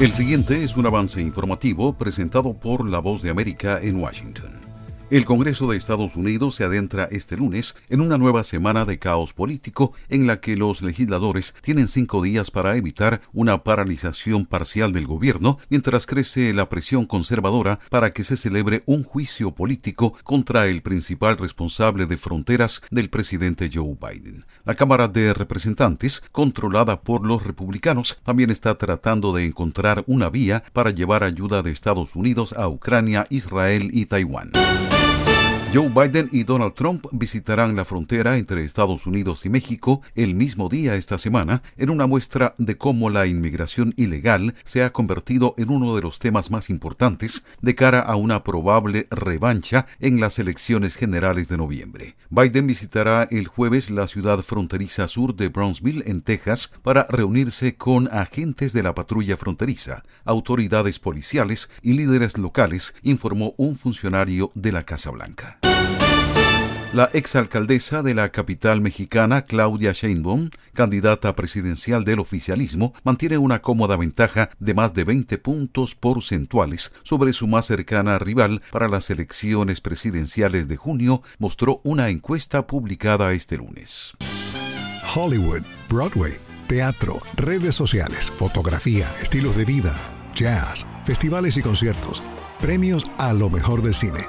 El siguiente es un avance informativo presentado por La Voz de América en Washington. El Congreso de Estados Unidos se adentra este lunes en una nueva semana de caos político en la que los legisladores tienen cinco días para evitar una paralización parcial del gobierno mientras crece la presión conservadora para que se celebre un juicio político contra el principal responsable de fronteras del presidente Joe Biden. La Cámara de Representantes, controlada por los republicanos, también está tratando de encontrar una vía para llevar ayuda de Estados Unidos a Ucrania, Israel y Taiwán. Joe Biden y Donald Trump visitarán la frontera entre Estados Unidos y México el mismo día esta semana en una muestra de cómo la inmigración ilegal se ha convertido en uno de los temas más importantes de cara a una probable revancha en las elecciones generales de noviembre. Biden visitará el jueves la ciudad fronteriza sur de Brownsville, en Texas, para reunirse con agentes de la patrulla fronteriza, autoridades policiales y líderes locales, informó un funcionario de la Casa Blanca. La exalcaldesa de la capital mexicana, Claudia Sheinbaum, candidata presidencial del oficialismo, mantiene una cómoda ventaja de más de 20 puntos porcentuales sobre su más cercana rival para las elecciones presidenciales de junio, mostró una encuesta publicada este lunes. Hollywood, Broadway, teatro, redes sociales, fotografía, estilos de vida, jazz, festivales y conciertos, premios a lo mejor del cine.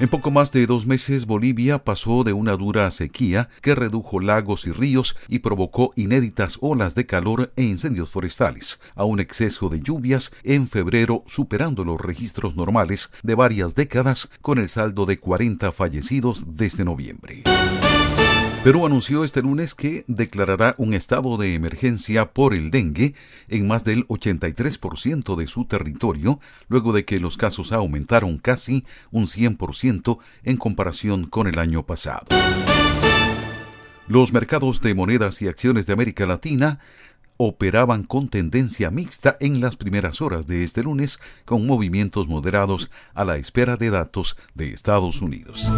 En poco más de dos meses, Bolivia pasó de una dura sequía que redujo lagos y ríos y provocó inéditas olas de calor e incendios forestales, a un exceso de lluvias en febrero superando los registros normales de varias décadas con el saldo de 40 fallecidos desde noviembre. Perú anunció este lunes que declarará un estado de emergencia por el dengue en más del 83% de su territorio, luego de que los casos aumentaron casi un 100% en comparación con el año pasado. Los mercados de monedas y acciones de América Latina operaban con tendencia mixta en las primeras horas de este lunes, con movimientos moderados a la espera de datos de Estados Unidos.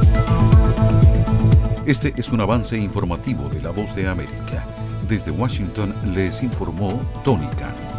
Este es un avance informativo de La Voz de América. Desde Washington les informó Tony Khan.